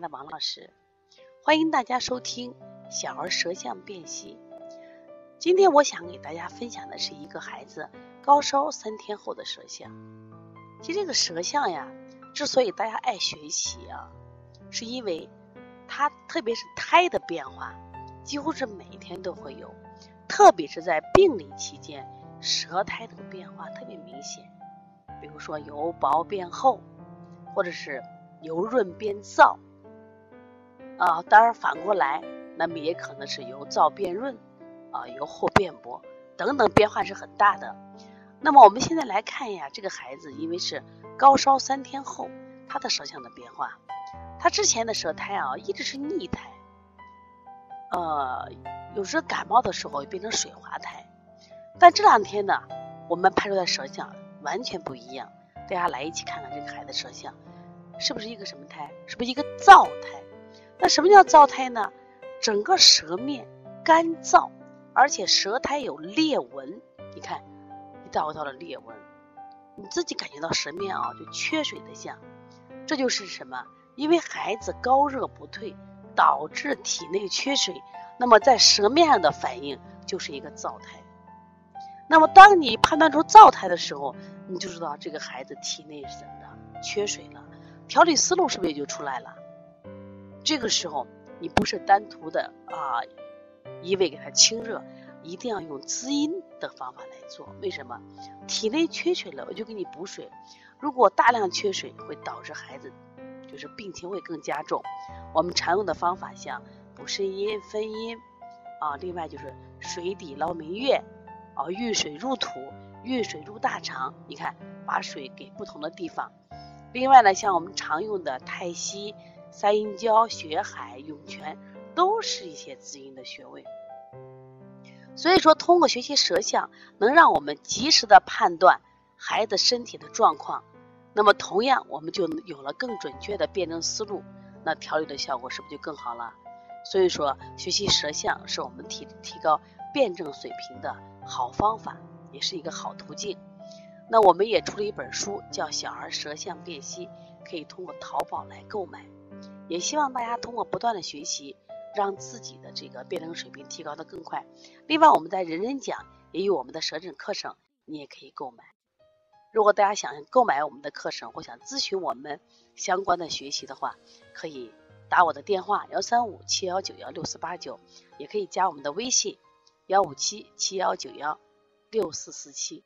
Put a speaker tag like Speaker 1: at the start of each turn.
Speaker 1: 家的王老师，欢迎大家收听小儿舌象辨析。今天我想给大家分享的是一个孩子高烧三天后的舌象。其实这个舌象呀，之所以大家爱学习啊，是因为它特别是胎的变化，几乎是每天都会有，特别是在病理期间，舌苔的变化特别明显。比如说由薄变厚，或者是由润变燥，啊，当然反过来，那么也可能是由燥变润，啊，由厚变薄，等等变化是很大的。那么我们现在来看一下这个孩子，因为是高烧三天后，他的舌象的变化，他之前的舌苔啊一直是腻苔，呃，有时感冒的时候变成水滑苔，但这两天呢，我们拍出来舌象。完全不一样，大家来一起看看这个孩子舌象，是不是一个什么苔？是不是一个燥苔？那什么叫燥胎呢？整个舌面干燥，而且舌苔有裂纹。你看一道一道的裂纹，你自己感觉到舌面啊就缺水的像。这就是什么？因为孩子高热不退，导致体内缺水，那么在舌面上的反应就是一个燥胎。那么，当你判断出燥胎的时候，你就知道这个孩子体内是怎么的，缺水了，调理思路是不是也就出来了？这个时候，你不是单独的啊，一味给他清热，一定要用滋阴的方法来做。为什么？体内缺水了，我就给你补水。如果大量缺水，会导致孩子就是病情会更加重。我们常用的方法像补肾阴、分阴啊，另外就是水底捞明月。啊，遇水入土，遇水入大肠。你看，把水给不同的地方。另外呢，像我们常用的太溪、三阴交、血海、涌泉，都是一些滋阴的穴位。所以说，通过学习舌象，能让我们及时的判断孩子身体的状况。那么，同样我们就有了更准确的辨证思路，那调理的效果是不是就更好了？所以说，学习舌象是我们提提高辩证水平的。好方法也是一个好途径。那我们也出了一本书，叫《小儿舌象辨析》，可以通过淘宝来购买。也希望大家通过不断的学习，让自己的这个辩证水平提高的更快。另外，我们在人人讲也有我们的舌诊课程，你也可以购买。如果大家想购买我们的课程或想咨询我们相关的学习的话，可以打我的电话幺三五七幺九幺六四八九，也可以加我们的微信。幺五七七幺九幺六四四七。